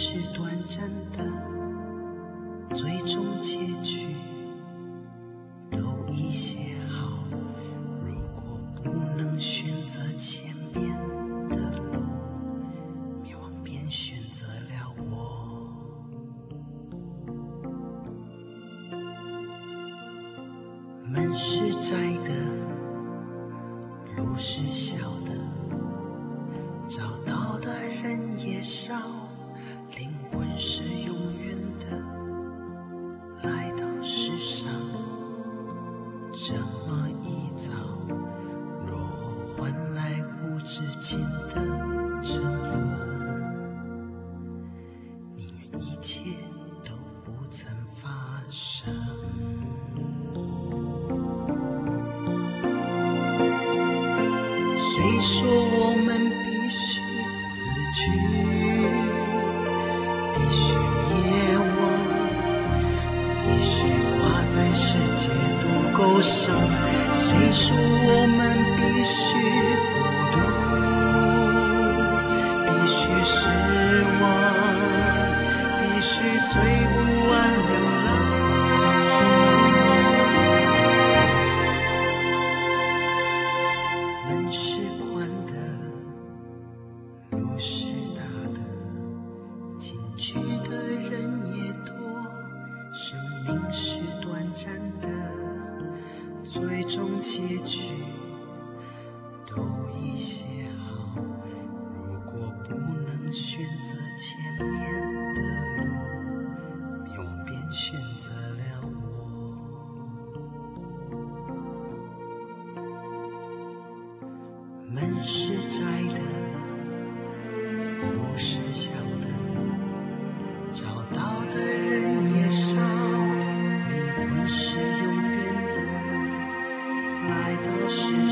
是短暂的，最终结局都已写好。如果不能选择前面的路，迷惘便选择了我。门是窄的，路是小这么一遭，若换来无止境的沉沦，宁愿一切都不曾发生。谁说我们？必须死去必须孤独必须失望必须随不完流浪。门是宽的路是大的进去的人也多生命是短暂的最终结局来